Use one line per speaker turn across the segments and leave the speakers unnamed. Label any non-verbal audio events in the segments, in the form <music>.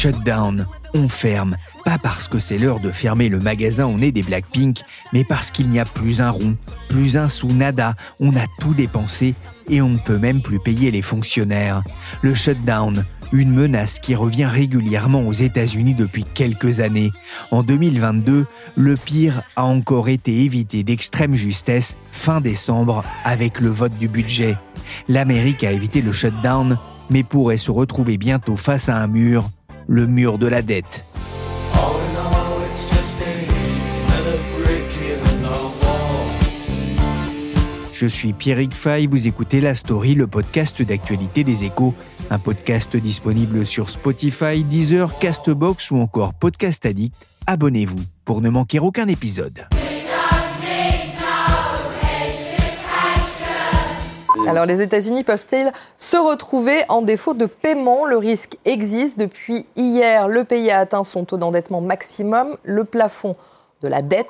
Shutdown, on ferme, pas parce que c'est l'heure de fermer le magasin au nez des Blackpink, mais parce qu'il n'y a plus un rond, plus un sous nada, on a tout dépensé et on ne peut même plus payer les fonctionnaires. Le shutdown, une menace qui revient régulièrement aux États-Unis depuis quelques années. En 2022, le pire a encore été évité d'extrême justesse fin décembre avec le vote du budget. L'Amérique a évité le shutdown, mais pourrait se retrouver bientôt face à un mur, le mur de la dette. Je suis Pierrick Fay, vous écoutez La Story, le podcast d'actualité des échos, un podcast disponible sur Spotify, Deezer, Castbox ou encore Podcast Addict. Abonnez-vous pour ne manquer aucun épisode.
Alors les États-Unis peuvent-ils se retrouver en défaut de paiement? Le risque existe. Depuis hier, le pays a atteint son taux d'endettement maximum, le plafond de la dette.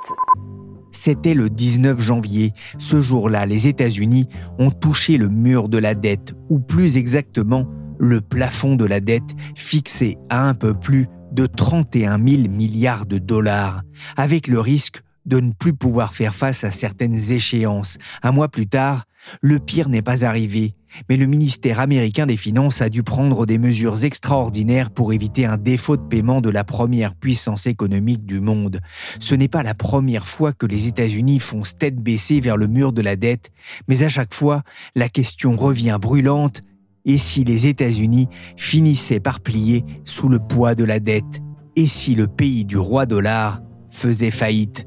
C'était le 19 janvier. Ce jour-là, les États-Unis ont touché le mur de la dette, ou plus exactement, le plafond de la dette fixé à un peu plus de 31 000 milliards de dollars, avec le risque de ne plus pouvoir faire face à certaines échéances. Un mois plus tard, le pire n'est pas arrivé, mais le ministère américain des Finances a dû prendre des mesures extraordinaires pour éviter un défaut de paiement de la première puissance économique du monde. Ce n'est pas la première fois que les États-Unis foncent tête baissée vers le mur de la dette, mais à chaque fois, la question revient brûlante et si les États-Unis finissaient par plier sous le poids de la dette? Et si le pays du roi dollar faisait faillite?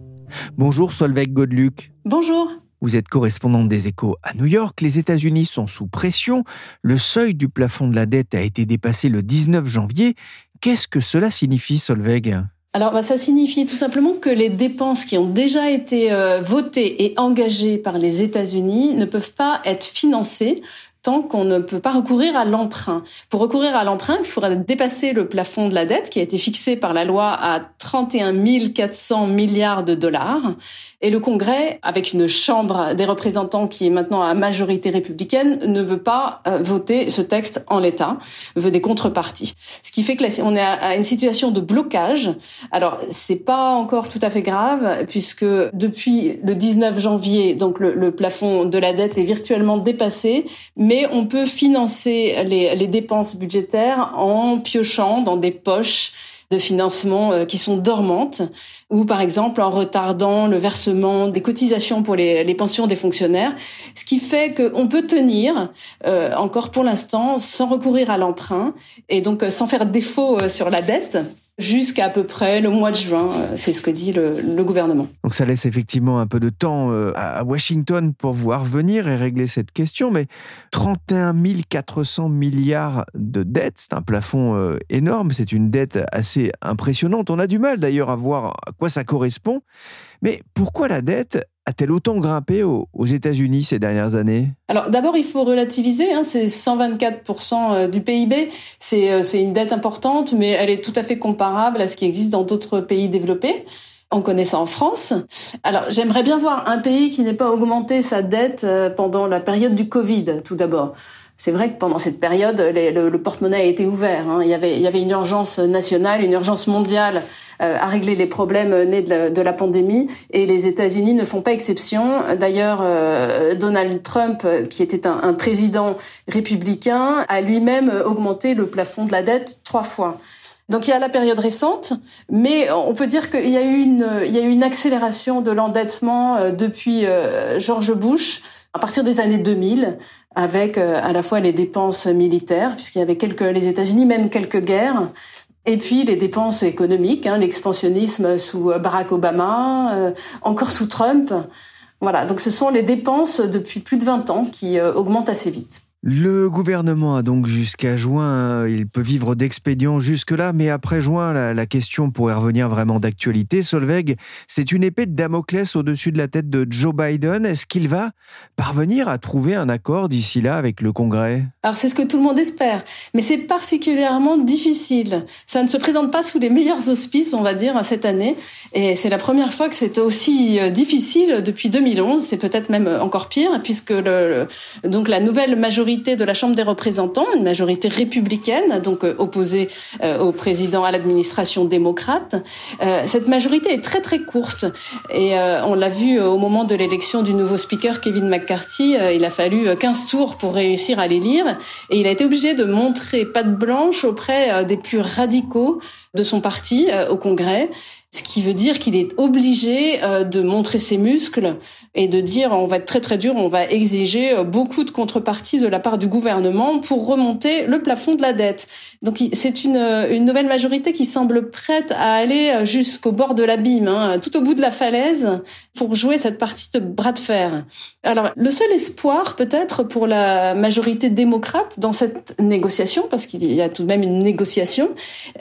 Bonjour Solveig Godluc.
Bonjour.
Vous êtes correspondante des échos à New York. Les États-Unis sont sous pression. Le seuil du plafond de la dette a été dépassé le 19 janvier. Qu'est-ce que cela signifie, Solveig?
Alors, bah, ça signifie tout simplement que les dépenses qui ont déjà été euh, votées et engagées par les États-Unis ne peuvent pas être financées tant qu'on ne peut pas recourir à l'emprunt. Pour recourir à l'emprunt, il faudra dépasser le plafond de la dette qui a été fixé par la loi à 31 400 milliards de dollars. Et le Congrès, avec une chambre des représentants qui est maintenant à majorité républicaine, ne veut pas euh, voter ce texte en l'état, veut des contreparties. Ce qui fait que là, on est à une situation de blocage. Alors, c'est pas encore tout à fait grave puisque depuis le 19 janvier, donc le, le plafond de la dette est virtuellement dépassé, mais on peut financer les, dépenses budgétaires en piochant dans des poches de financement euh, qui sont dormantes ou par exemple en retardant le versement des cotisations pour les, pensions des fonctionnaires, ce qui fait qu'on peut tenir euh, encore pour l'instant sans recourir à l'emprunt et donc euh, sans faire défaut sur la dette jusqu'à à peu près le mois de juin. Euh, c'est ce que dit le, gouvernement.
Donc ça laisse effectivement un peu de temps euh, à Washington pour voir venir et régler cette question. Mais 31 400 milliards de dettes, c'est un plafond euh, énorme. C'est une dette assez impressionnante. On a du mal d'ailleurs à voir à quoi ça correspond. Mais pourquoi la dette a-t-elle autant grimpé aux, États-Unis ces dernières années?
Alors d'abord, il faut relativiser. Hein, c'est 124% euh, du PIB. Euh, c'est une dette importante, mais elle est tout à fait comparable à ce qui existe dans d'autres pays développés. On connaît ça en France. Alors j'aimerais bien voir un pays qui n'ait pas augmenté sa dette euh, pendant la période du Covid, tout d'abord c'est vrai que pendant cette période, le, porte-monnaie a été ouvert. Hein. Il, y avait, il y avait une urgence nationale, une urgence mondiale euh, à régler les problèmes nés de la, pandémie, et les États-Unis ne font pas exception. D'ailleurs, euh, Donald Trump, qui était un, un président républicain, a lui-même augmenté le plafond de la dette trois fois. Donc il y a la période récente, mais on peut dire qu'il y a eu une, il y a eu une accélération de l'endettement euh, depuis George Bush à partir des années 2000, avec euh, à la fois les dépenses militaires, puisqu'il y avait quelques, les États-Unis mènent quelques guerres, Et puis les dépenses économiques, hein, l'expansionnisme sous Barack Obama, euh, encore sous Trump. Voilà, donc ce sont les dépenses depuis plus de 20 ans qui euh, augmentent assez vite.
Le gouvernement a donc jusqu'à juin, il peut vivre d'expédients jusque-là, mais après juin, la, question pourrait revenir vraiment d'actualité. Solveig, c'est une épée de Damoclès au-dessus de la tête de Joe Biden. Est-ce qu'il va parvenir à trouver un accord d'ici là avec le Congrès?
Alors c'est ce que tout le monde espère, mais c'est particulièrement difficile. Ça ne se présente pas sous les meilleurs auspices, on va dire, cette année, et c'est la première fois que c'est aussi euh, difficile depuis 2011. C'est peut-être même encore pire, puisque donc la nouvelle majorité de la Chambre des représentants, une majorité républicaine, donc euh, opposée euh, au président, à l'administration démocrate. Euh, cette majorité est très très courte. Et on l'a vu au moment de l'élection du nouveau speaker Kevin McCarthy, il a fallu 15 tours pour réussir à l'élire. Et il a été obligé de montrer patte blanche auprès des plus radicaux de son parti au Congrès. Ce qui veut dire qu'il est obligé de montrer ses muscles et de dire on va être très très dur, on va exiger euh, beaucoup de contreparties de la part du gouvernement pour remonter le plafond de la dette. Donc c'est une, euh, une nouvelle majorité qui semble prête à aller euh, jusqu'au bord de l'abîme, hein, tout au bout de la falaise, pour jouer cette partie de bras de fer. Alors le seul espoir peut-être pour la majorité démocrate dans cette négociation, parce qu'il y a tout de même une négociation,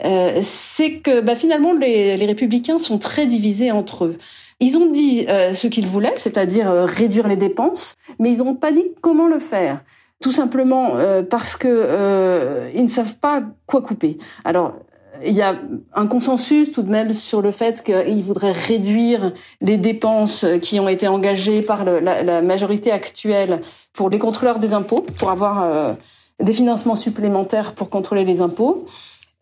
euh, c'est que bah, finalement les, les républicains sont très divisés entre eux. Ils ont dit euh, ce qu'ils voulaient, c'est-à-dire euh, réduire les dépenses, mais ils n'ont pas dit comment le faire. Tout simplement euh, parce que ils ne savent pas quoi couper. Alors il y a un consensus tout de même sur le fait qu'ils voudraient réduire les dépenses qui ont été engagées par la, la, majorité actuelle pour les contrôleurs des impôts, pour avoir des financements supplémentaires pour contrôler les impôts.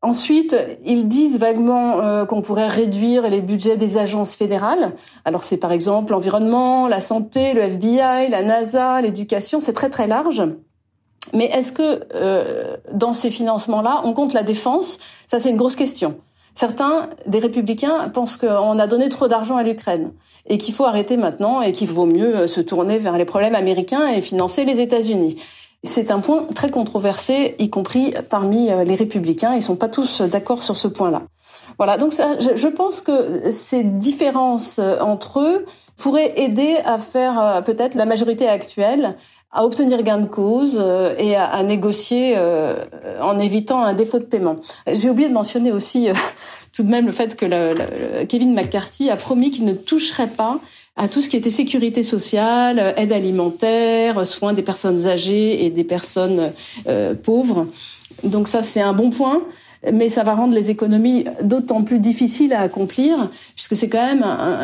Ensuite, ils disent vaguement euh, qu'on pourrait réduire les budgets des agences fédérales. Alors c'est par exemple l'environnement, la santé, le FBI, la NASA, l'éducation, c'est très très large. Mais est-ce que euh, dans ces financements-là, on compte la défense? Ça, c'est une grosse question. Certains des républicains pensent qu'on a donné trop d'argent à l'Ukraine et qu'il faut arrêter maintenant et qu'il vaut mieux euh, se tourner vers les problèmes américains et financer les États-Unis. C'est un point très controversé, y compris parmi euh, les républicains. Ils sont pas tous d'accord sur ce point-là. Voilà. Donc, je pense que ces différences euh, entre eux pourraient aider à faire euh, peut-être la majorité actuelle à obtenir gain de cause et à, négocier en évitant un défaut de paiement. J'ai oublié de mentionner aussi <laughs> tout de même le fait que Kevin McCarthy a promis qu'il ne toucherait pas à tout ce qui était sécurité sociale, aide alimentaire, soins des personnes âgées et des personnes euh, pauvres. Donc ça, c'est un bon point mais ça va rendre les économies d'autant plus difficiles à accomplir, puisque c'est quand même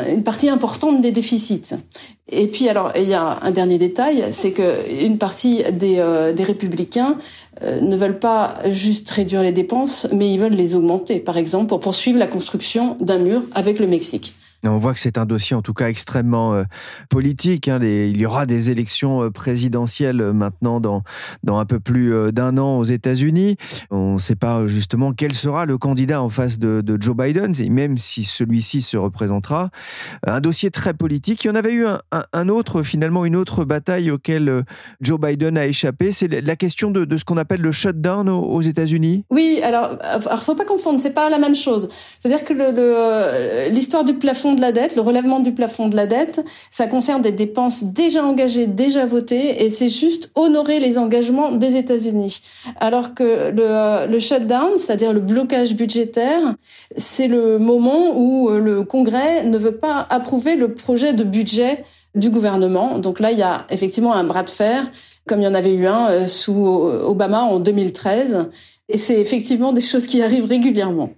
une partie importante des déficits. Et puis alors, il y a un dernier détail, c'est que une partie des, euh, des républicains euh, ne veulent pas juste réduire les dépenses, mais ils veulent les augmenter, par exemple, pour poursuivre la construction d'un mur avec le Mexique.
On voit que c'est un dossier en tout cas extrêmement euh, politique. Hein. il y aura des élections euh, présidentielles euh, maintenant dans, un peu plus d'un an aux États-Unis. On ne sait pas justement quel sera le candidat en face de, Joe Biden, même si celui-ci se représentera. Un dossier très politique. Il y en avait eu un, autre, finalement, une autre bataille auquel Joe Biden a échappé. C'est la question de, ce qu'on appelle le shutdown aux, États-Unis.
Oui, alors, il faut pas confondre, c'est pas la même chose. C'est-à-dire que l'histoire du plafond de la dette, le relèvement du plafond de la dette, ça concerne des dépenses déjà engagées, déjà votées, et c'est juste honorer les engagements des États-Unis. Alors que le, le shutdown, c'est-à-dire le blocage budgétaire, c'est le moment où euh, le Congrès ne veut pas approuver le projet de budget du gouvernement. Donc là, il y a effectivement un bras de fer, comme il y en avait eu un euh, sous Obama en 2013. Et c'est effectivement des choses qui arrivent régulièrement.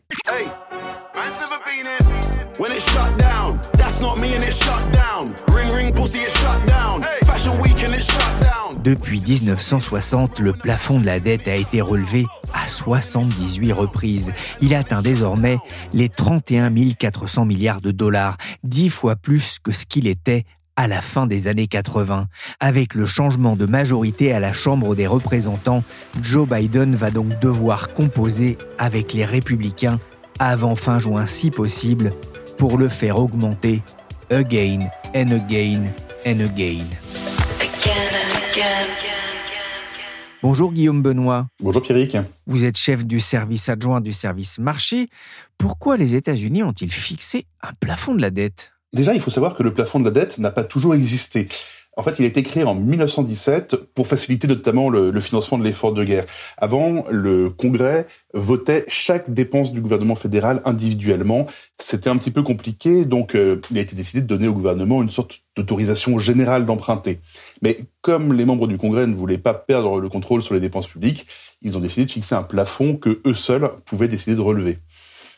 Depuis 1960, le plafond de la dette a été relevé à 78 reprises. Il atteint désormais les 31 400 milliards de dollars, dix fois plus que ce qu'il était à la fin des années 80. Avec le changement de majorité à la Chambre des représentants, Joe Biden va donc devoir composer avec les républicains avant fin juin si possible pour le faire augmenter again and again and again. again, and again. Bonjour Guillaume Benoît.
Bonjour Pierrick.
Vous êtes chef du service adjoint du service marché. Pourquoi les États-Unis ont-ils fixé un plafond de la dette?
Déjà, il faut savoir que le plafond de la dette n'a pas toujours existé. En fait, il a été créé en 1917 pour faciliter notamment le, financement de l'effort de guerre. Avant, le Congrès votait chaque dépense du gouvernement fédéral individuellement. C'était un petit peu compliqué, donc euh, il a été décidé de donner au gouvernement une sorte d'autorisation générale d'emprunter. Mais comme les membres du Congrès ne voulaient pas perdre le contrôle sur les dépenses publiques, ils ont décidé de fixer un plafond que eux seuls pouvaient décider de relever.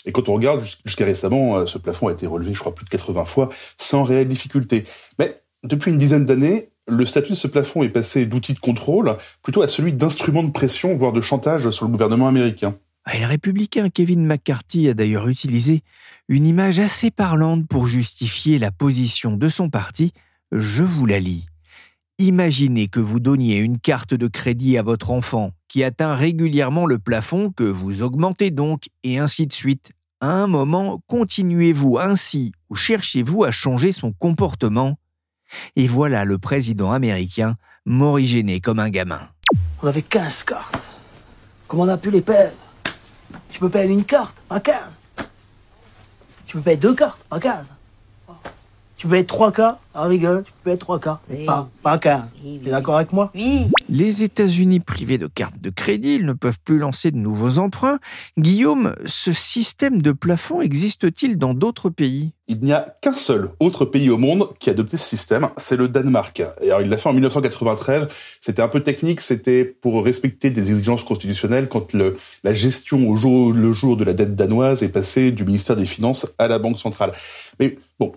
Et quand on regarde, jusqu'à récemment, euh, ce plafond a été relevé, je crois, plus de 80 fois, sans réelle difficulté. Mais depuis une dizaine d'années, le statut de ce plafond est passé d'outil de contrôle plutôt à celui d'instrument de pression, voire de chantage sur le gouvernement américain.
Et le républicain Kevin McCarthy a d'ailleurs utilisé une image assez parlante pour justifier la position de son parti. Je vous la lis. Imaginez que vous donniez une carte de crédit à votre enfant qui atteint régulièrement le plafond, que vous augmentez donc, et ainsi de suite. À un moment, continuez-vous ainsi ou cherchez-vous à changer son comportement et voilà le président américain morigéné comme un gamin.
On avait 15 cartes. Comment on a pu les perdre? Tu peux payer une carte, pas 15. Tu peux payer deux cartes, pas 15. Tu peux être 3 cas Ah, rigole, tu peux être 3 cas. Pas, pas 15. Tu es d'accord avec moi?
Oui. Les États-Unis privés de cartes de crédit, ils ne peuvent plus lancer de nouveaux emprunts. Guillaume, ce système de plafond existe-t-il dans d'autres pays?
Il n'y a qu'un seul autre pays au monde qui a adopté ce système, c'est le Danemark. alors, il l'a fait en 1993. C'était un peu technique, c'était pour respecter des exigences constitutionnelles quand le, la gestion au jour le jour de la dette danoise est passée du ministère des Finances à la Banque centrale. Mais bon,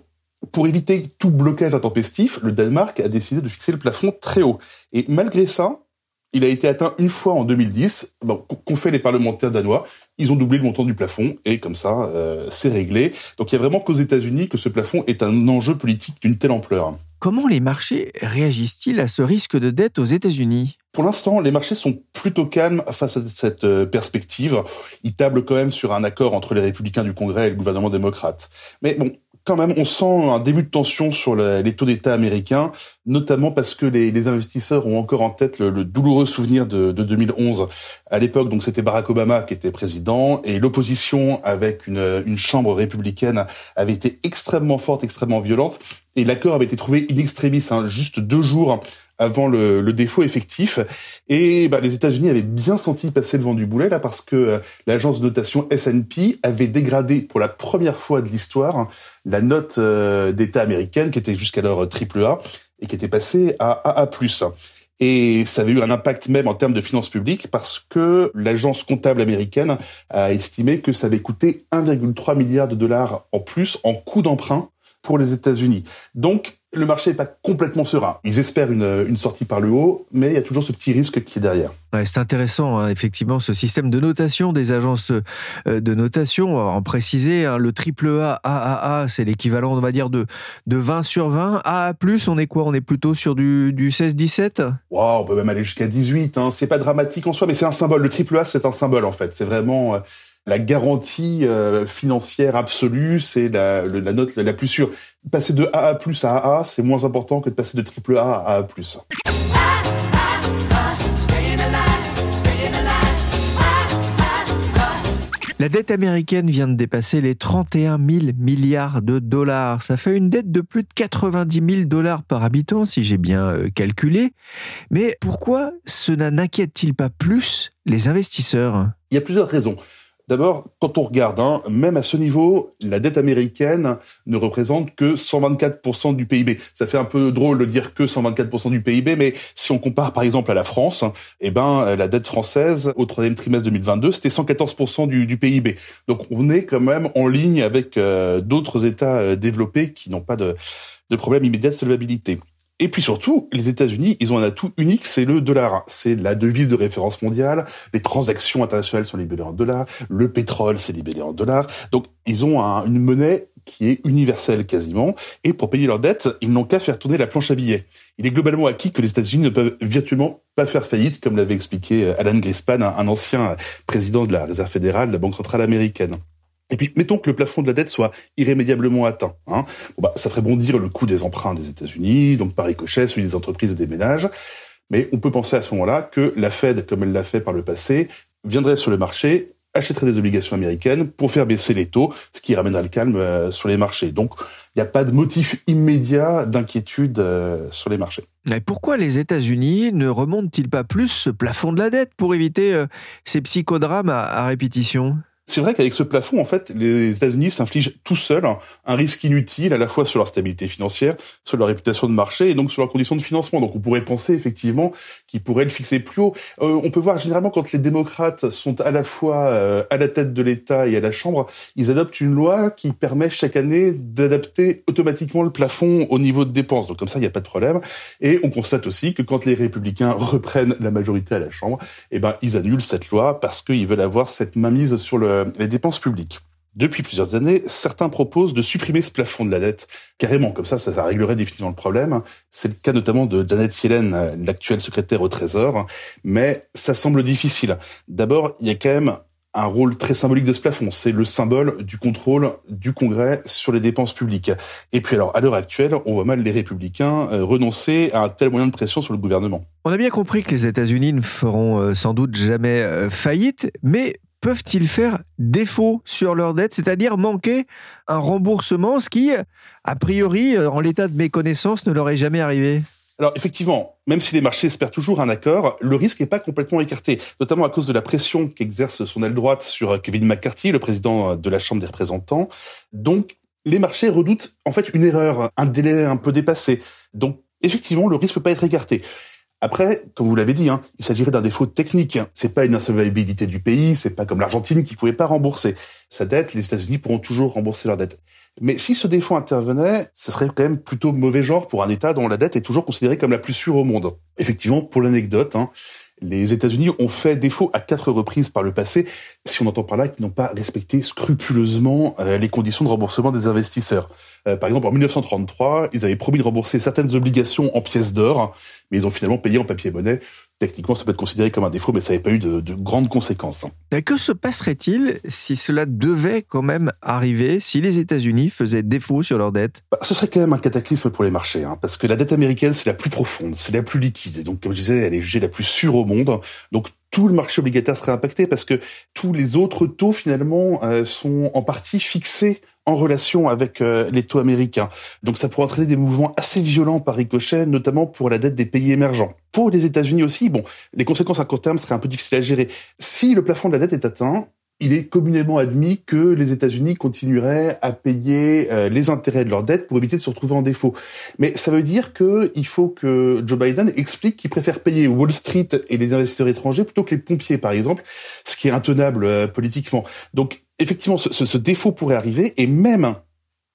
pour éviter tout blocage intempestif, le Danemark a décidé de fixer le plafond très haut. Et malgré ça, il a été atteint une fois en 2010. Bon, qu'ont fait les parlementaires danois? Ils ont doublé le montant du plafond et comme ça, euh, c'est réglé. Donc il y a vraiment qu'aux États-Unis que ce plafond est un enjeu politique d'une telle ampleur.
Comment les marchés réagissent-ils à ce risque de dette aux États-Unis?
Pour l'instant, les marchés sont plutôt calmes face à cette euh, perspective. Ils tablent quand même sur un accord entre les républicains du Congrès et le gouvernement démocrate. Mais bon, quand même, on sent un début de tension sur les taux d'État américains, notamment parce que les, investisseurs ont encore en tête le, douloureux souvenir de, 2011. À l'époque, donc c'était Barack Obama qui était président et l'opposition avec une, une chambre républicaine avait été extrêmement forte, extrêmement violente. Et l'accord avait été trouvé in extremis, hein, juste deux jours avant le, le défaut effectif. Et bah, les États-Unis avaient bien senti passer le vent du boulet là parce que euh, l'agence de notation S&P avait dégradé pour la première fois de l'histoire la note euh, d'État américaine qui était jusqu'alors AAA et qui était passée à AA+. Et ça avait eu un impact même en termes de finances publiques parce que l'agence comptable américaine a estimé que ça avait coûté 1,3 milliard de dollars en plus en coût d'emprunt pour les États-Unis. Donc, le marché n'est pas complètement serein. Ils espèrent une, sortie par le haut, mais il y a toujours ce petit risque qui est derrière.
c'est intéressant, hein, effectivement, ce système de notation des agences euh, de notation. En préciser, hein, le triple A, AAA, c'est l'équivalent, on va dire, de, de 20 sur 20. AA+, on est quoi? On est plutôt sur du, du 16-17
wow, On peut même aller jusqu'à 18. Hein. C'est pas dramatique en soi, mais c'est un symbole. Le triple A, c'est un symbole, en fait. C'est vraiment... La garantie euh, financière absolue, c'est la, la, note la, plus sûre. Passer de AA+ à AA, c'est moins important que de passer de triple A à AA+.
La dette américaine vient de dépasser les 31 000 milliards de dollars. Ça fait une dette de plus de 90 000 dollars par habitant, si j'ai bien euh, calculé. Mais pourquoi cela n'inquiète-t-il pas plus les investisseurs?
Il y a plusieurs raisons. D'abord, quand on regarde, hein, même à ce niveau, la dette américaine ne représente que 124% du PIB. Ça fait un peu drôle de dire que 124% du PIB, mais si on compare par exemple à la France, eh ben la dette française au troisième trimestre 2022, c'était 114% du, du, PIB. Donc on est quand même en ligne avec euh, d'autres États euh, développés qui n'ont pas de, de problème immédiat de solvabilité. Et puis surtout, les États-Unis, ils ont un atout unique, c'est le dollar. C'est la devise de référence mondiale. Les transactions internationales sont libellées en dollars. Le pétrole, c'est libellé en dollars. Donc, ils ont une monnaie qui est universelle quasiment. Et pour payer leurs dettes, ils n'ont qu'à faire tourner la planche à billets. Il est globalement acquis que les États-Unis ne peuvent virtuellement pas faire faillite, comme l'avait expliqué Alan Greenspan, un ancien président de la Réserve fédérale, de la Banque centrale américaine. Et puis, mettons que le plafond de la dette soit irrémédiablement atteint. Hein. Bah, ça ferait bondir le coût des emprunts des États-Unis, donc par ricochet, celui des entreprises et des ménages. Mais on peut penser à ce moment-là que la Fed, comme elle l'a fait par le passé, viendrait sur le marché, achèterait des obligations américaines pour faire baisser les taux, ce qui ramènera le calme euh, sur les marchés. Donc, il n'y a pas de motif immédiat d'inquiétude euh, sur les marchés.
Mais pourquoi les États-Unis ne remontent-ils pas plus ce plafond de la dette pour éviter euh, ces psychodrames à répétition?
C'est vrai qu'avec ce plafond, en fait, les États-Unis s'infligent tout seuls un risque inutile à la fois sur leur stabilité financière, sur leur réputation de marché et donc sur leurs conditions de financement. Donc on pourrait penser effectivement qu'ils pourraient le fixer plus haut. Euh, on peut voir généralement quand les démocrates sont à la fois euh, à la tête de l'État et à la Chambre, ils adoptent une loi qui permet chaque année d'adapter automatiquement le plafond au niveau de dépenses. Donc comme ça, il n'y a pas de problème. Et on constate aussi que quand les républicains reprennent la majorité à la Chambre, eh ben ils annulent cette loi parce qu'ils veulent avoir cette mainmise sur le euh, les dépenses publiques. Depuis plusieurs années, certains proposent de supprimer ce plafond de la dette, carrément, comme ça, ça, réglerait définitivement le problème. C'est le cas notamment de Janet Yellen, l'actuelle secrétaire au Trésor, mais ça semble difficile. D'abord, il y a quand même un rôle très symbolique de ce plafond. C'est le symbole du contrôle du Congrès sur les dépenses publiques. Et puis alors, à l'heure actuelle, on voit mal les républicains euh, renoncer à un tel moyen de pression sur le gouvernement.
On a bien compris que les États-Unis ne feront euh, sans doute jamais euh, faillite, mais peuvent-ils faire défaut sur leur dette, c'est-à-dire manquer un remboursement, ce qui, a priori, en l'état de mes connaissances, ne leur est jamais arrivé?
Alors effectivement, même si les marchés espèrent toujours un accord, le risque n'est pas complètement écarté, notamment à cause de la pression qu'exerce son aile droite sur Kevin McCarthy, le président de la Chambre des représentants. Donc les marchés redoutent en fait une erreur, un délai un peu dépassé. Donc effectivement, le risque peut pas être écarté. Après, comme vous l'avez dit, hein, il s'agirait d'un défaut technique. C'est pas une insolvabilité du pays, c'est pas comme l'Argentine qui pouvait pas rembourser sa dette. Les États-Unis pourront toujours rembourser leur dette. Mais si ce défaut intervenait, ce serait quand même plutôt mauvais genre pour un État dont la dette est toujours considérée comme la plus sûre au monde. Effectivement, pour l'anecdote, hein, les États-Unis ont fait défaut à quatre reprises par le passé, si on entend par là qu'ils n'ont pas respecté scrupuleusement euh, les conditions de remboursement des investisseurs. Euh, par exemple, en 1933, ils avaient promis de rembourser certaines obligations en pièces d'or, mais ils ont finalement payé en papier-monnaie techniquement, ça peut être considéré comme un défaut, mais ça n'avait pas eu de, grandes conséquences.
Que se passerait-il si cela devait quand même arriver, si les États-Unis faisaient défaut sur leur dette?
Bah, Ce serait quand même un cataclysme pour les marchés, hein, parce que la dette américaine, c'est la plus profonde, c'est la plus liquide, et donc, comme je disais, elle est jugée la plus sûre au monde. Donc, tout le marché obligataire serait impacté parce que tous les autres taux finalement euh, sont en partie fixés en relation avec euh, les taux américains. Donc ça pourrait entraîner des mouvements assez violents par ricochet, notamment pour la dette des pays émergents. Pour les États-Unis aussi, bon, les conséquences à court terme seraient un peu difficiles à gérer. Si le plafond de la dette est atteint, il est communément admis que les États-Unis continueraient à payer euh, les intérêts de leur dette pour éviter de se retrouver en défaut. Mais ça veut dire qu'il faut que Joe Biden explique qu'il préfère payer Wall Street et les investisseurs étrangers plutôt que les pompiers, par exemple, ce qui est intenable euh, politiquement. Donc, effectivement, ce, défaut pourrait arriver, et même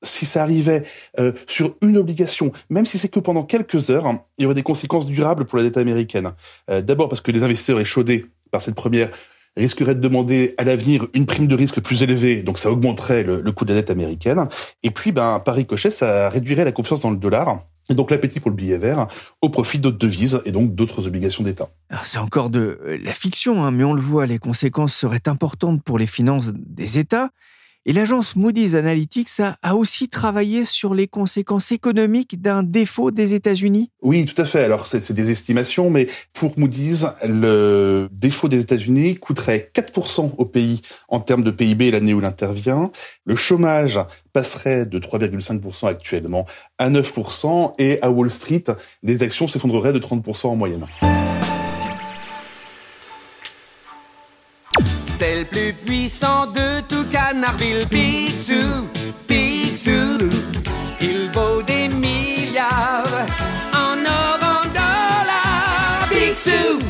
si ça arrivait euh, sur une obligation, même si c'est que pendant quelques heures, il y aurait des conséquences durables pour la dette américaine. D'abord parce que les investisseurs échaudés par cette première risquerait de demander à l'avenir une prime de risque plus élevée, donc ça augmenterait le, coût de la dette américaine. Et puis, ben, par ricochet, ça réduirait la confiance dans le dollar. Et donc l'appétit pour le billet vert au profit d'autres devises et donc d'autres obligations d'État.
C'est encore de la fiction, hein, mais on le voit, les conséquences seraient importantes pour les finances des États. Et l'agence Moody's Analytics a, aussi travaillé sur les conséquences économiques d'un défaut des États-Unis.
Oui, tout à fait. Alors, c'est des estimations, mais pour Moody's, le défaut des États-Unis coûterait 4% au pays en termes de PIB l'année où il intervient. Le chômage passerait de 3,5% actuellement à 9%, et à Wall Street, les actions s'effondreraient de 30% en moyenne.
C'est le plus puissant de tout Canardville, Picsou, Picsou. Il vaut des milliards en or, en dollars, Picsou.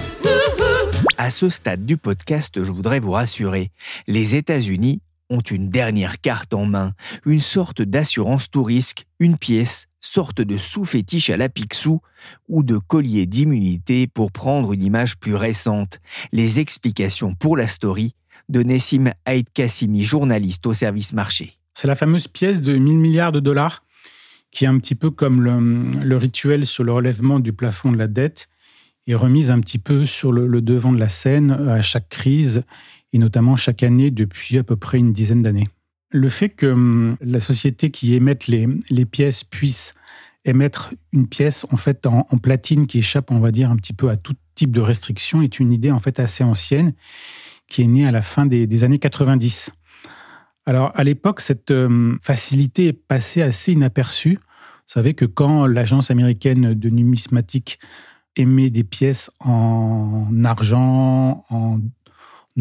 À ce stade du podcast, je voudrais vous rassurer, les États-Unis ont une dernière carte en main, une sorte d'assurance tout risque, une pièce, sorte de sous-fétiche à la Picsou ou de collier d'immunité pour prendre une image plus récente. Les explications pour la story de Nessim Haït Kassimi, journaliste au service marché.
C'est la fameuse pièce de 1000 milliards de dollars qui est un petit peu comme le, rituel sur le relèvement du plafond de la dette et remise un petit peu sur le, devant de la scène à chaque crise et notamment chaque année depuis à peu près une dizaine d'années. Le fait que hum, la société qui émette les, pièces puisse émettre une pièce en fait en, platine qui échappe, on va dire, un petit peu à tout type de restriction est une idée en fait assez ancienne qui est née à la fin des, années 90. Alors à l'époque, cette euh, facilité est passée assez inaperçue. Vous savez que quand l'agence américaine de numismatique émet des pièces en argent, en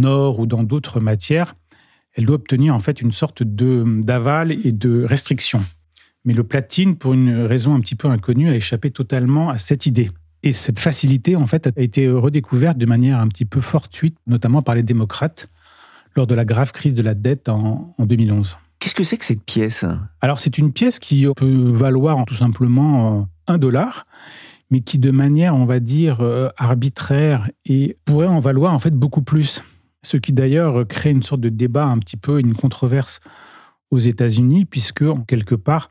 or ou dans d'autres matières, elle doit obtenir en fait une sorte d'aval et de restriction. Mais le platine, pour une raison un petit peu inconnue, a échappé totalement à cette idée. Et cette facilité, en fait, a été redécouverte de manière un petit peu fortuite, notamment par les démocrates, lors de la grave crise de la dette en, 2011.
Qu'est-ce que c'est que cette pièce?
Alors, c'est une pièce qui peut valoir tout simplement euh, un dollar, mais qui, de manière, on va dire, euh, arbitraire, et pourrait en valoir en fait beaucoup plus. Ce qui d'ailleurs crée une sorte de débat, un petit peu, une controverse aux États-Unis, puisque, en quelque part,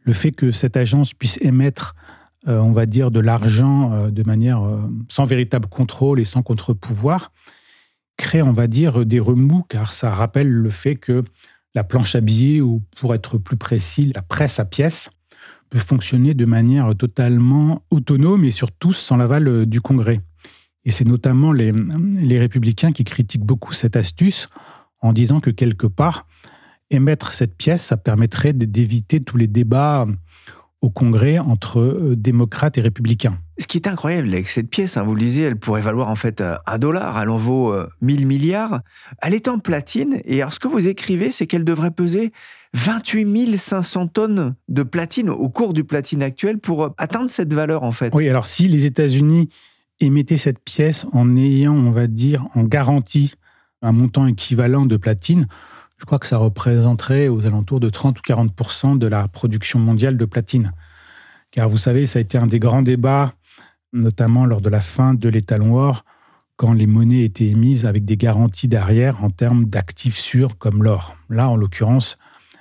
le fait que cette agence puisse émettre, euh, on va dire, de l'argent euh, de manière euh, sans véritable contrôle et sans contre-pouvoir, crée, on va dire, des remous, car ça rappelle le fait que la planche à billets, ou pour être plus précis, la presse à pièces, peut fonctionner de manière totalement autonome et surtout sans l'aval du Congrès. Et c'est notamment les, les républicains qui critiquent beaucoup cette astuce en disant que quelque part, émettre cette pièce, ça permettrait d'éviter tous les débats au Congrès entre euh, démocrates et républicains.
Ce qui est incroyable avec cette pièce, hein, vous le disiez, elle pourrait valoir en fait euh, un dollar, elle en vaut 1000 euh, milliards. Elle est en platine, et alors ce que vous écrivez, c'est qu'elle devrait peser 28 500 tonnes de platine au cours du platine actuel pour atteindre cette valeur en fait.
Oui, alors si les États-Unis émettaient cette pièce en ayant, on va dire, en garantie un montant équivalent de platine, je crois que ça représenterait aux alentours de 30 ou 40% de la production mondiale de platine. Car vous savez, ça a été un des grands débats, notamment lors de la fin de l'étalon or, quand les monnaies étaient émises avec des garanties derrière en termes d'actifs sûrs comme l'or. Là, en l'occurrence,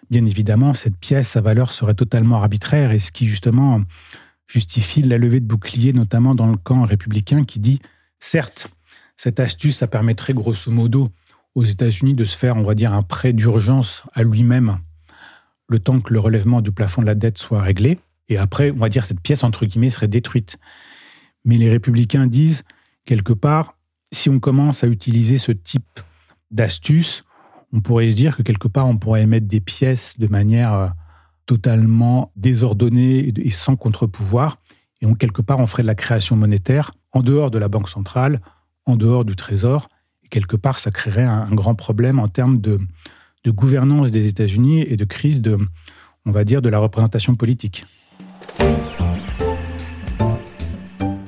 bien évidemment, cette pièce, sa valeur serait totalement arbitraire et ce qui justement justifie la levée de boucliers, notamment dans le camp républicain qui dit, certes, cette astuce, ça permettrait grosso modo aux États-Unis de se faire, on va dire, un prêt d'urgence à lui-même, le temps que le relèvement du plafond de la dette soit réglé. Et après, on va dire, cette pièce, entre guillemets, serait détruite. Mais les républicains disent, quelque part, si on commence à utiliser ce type d'astuce, on pourrait se dire que quelque part, on pourrait émettre des pièces de manière euh, totalement désordonnée et sans contre-pouvoir. Et on, quelque part, on ferait de la création monétaire en dehors de la Banque centrale, en dehors du Trésor, quelque part, ça créerait un, grand problème en termes de, gouvernance des États-Unis et de crise de, on va dire, de la représentation politique.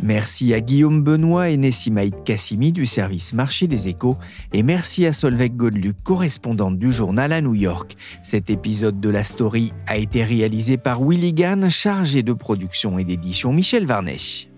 Merci à Guillaume Benoît et Nessimaïd Kassimi du service Marché des Échos et merci à Solveig Godluc, correspondante du journal à New York. Cet épisode de la story a été réalisé par Willy Gann, chargé de production et d'édition Michel Varnèche.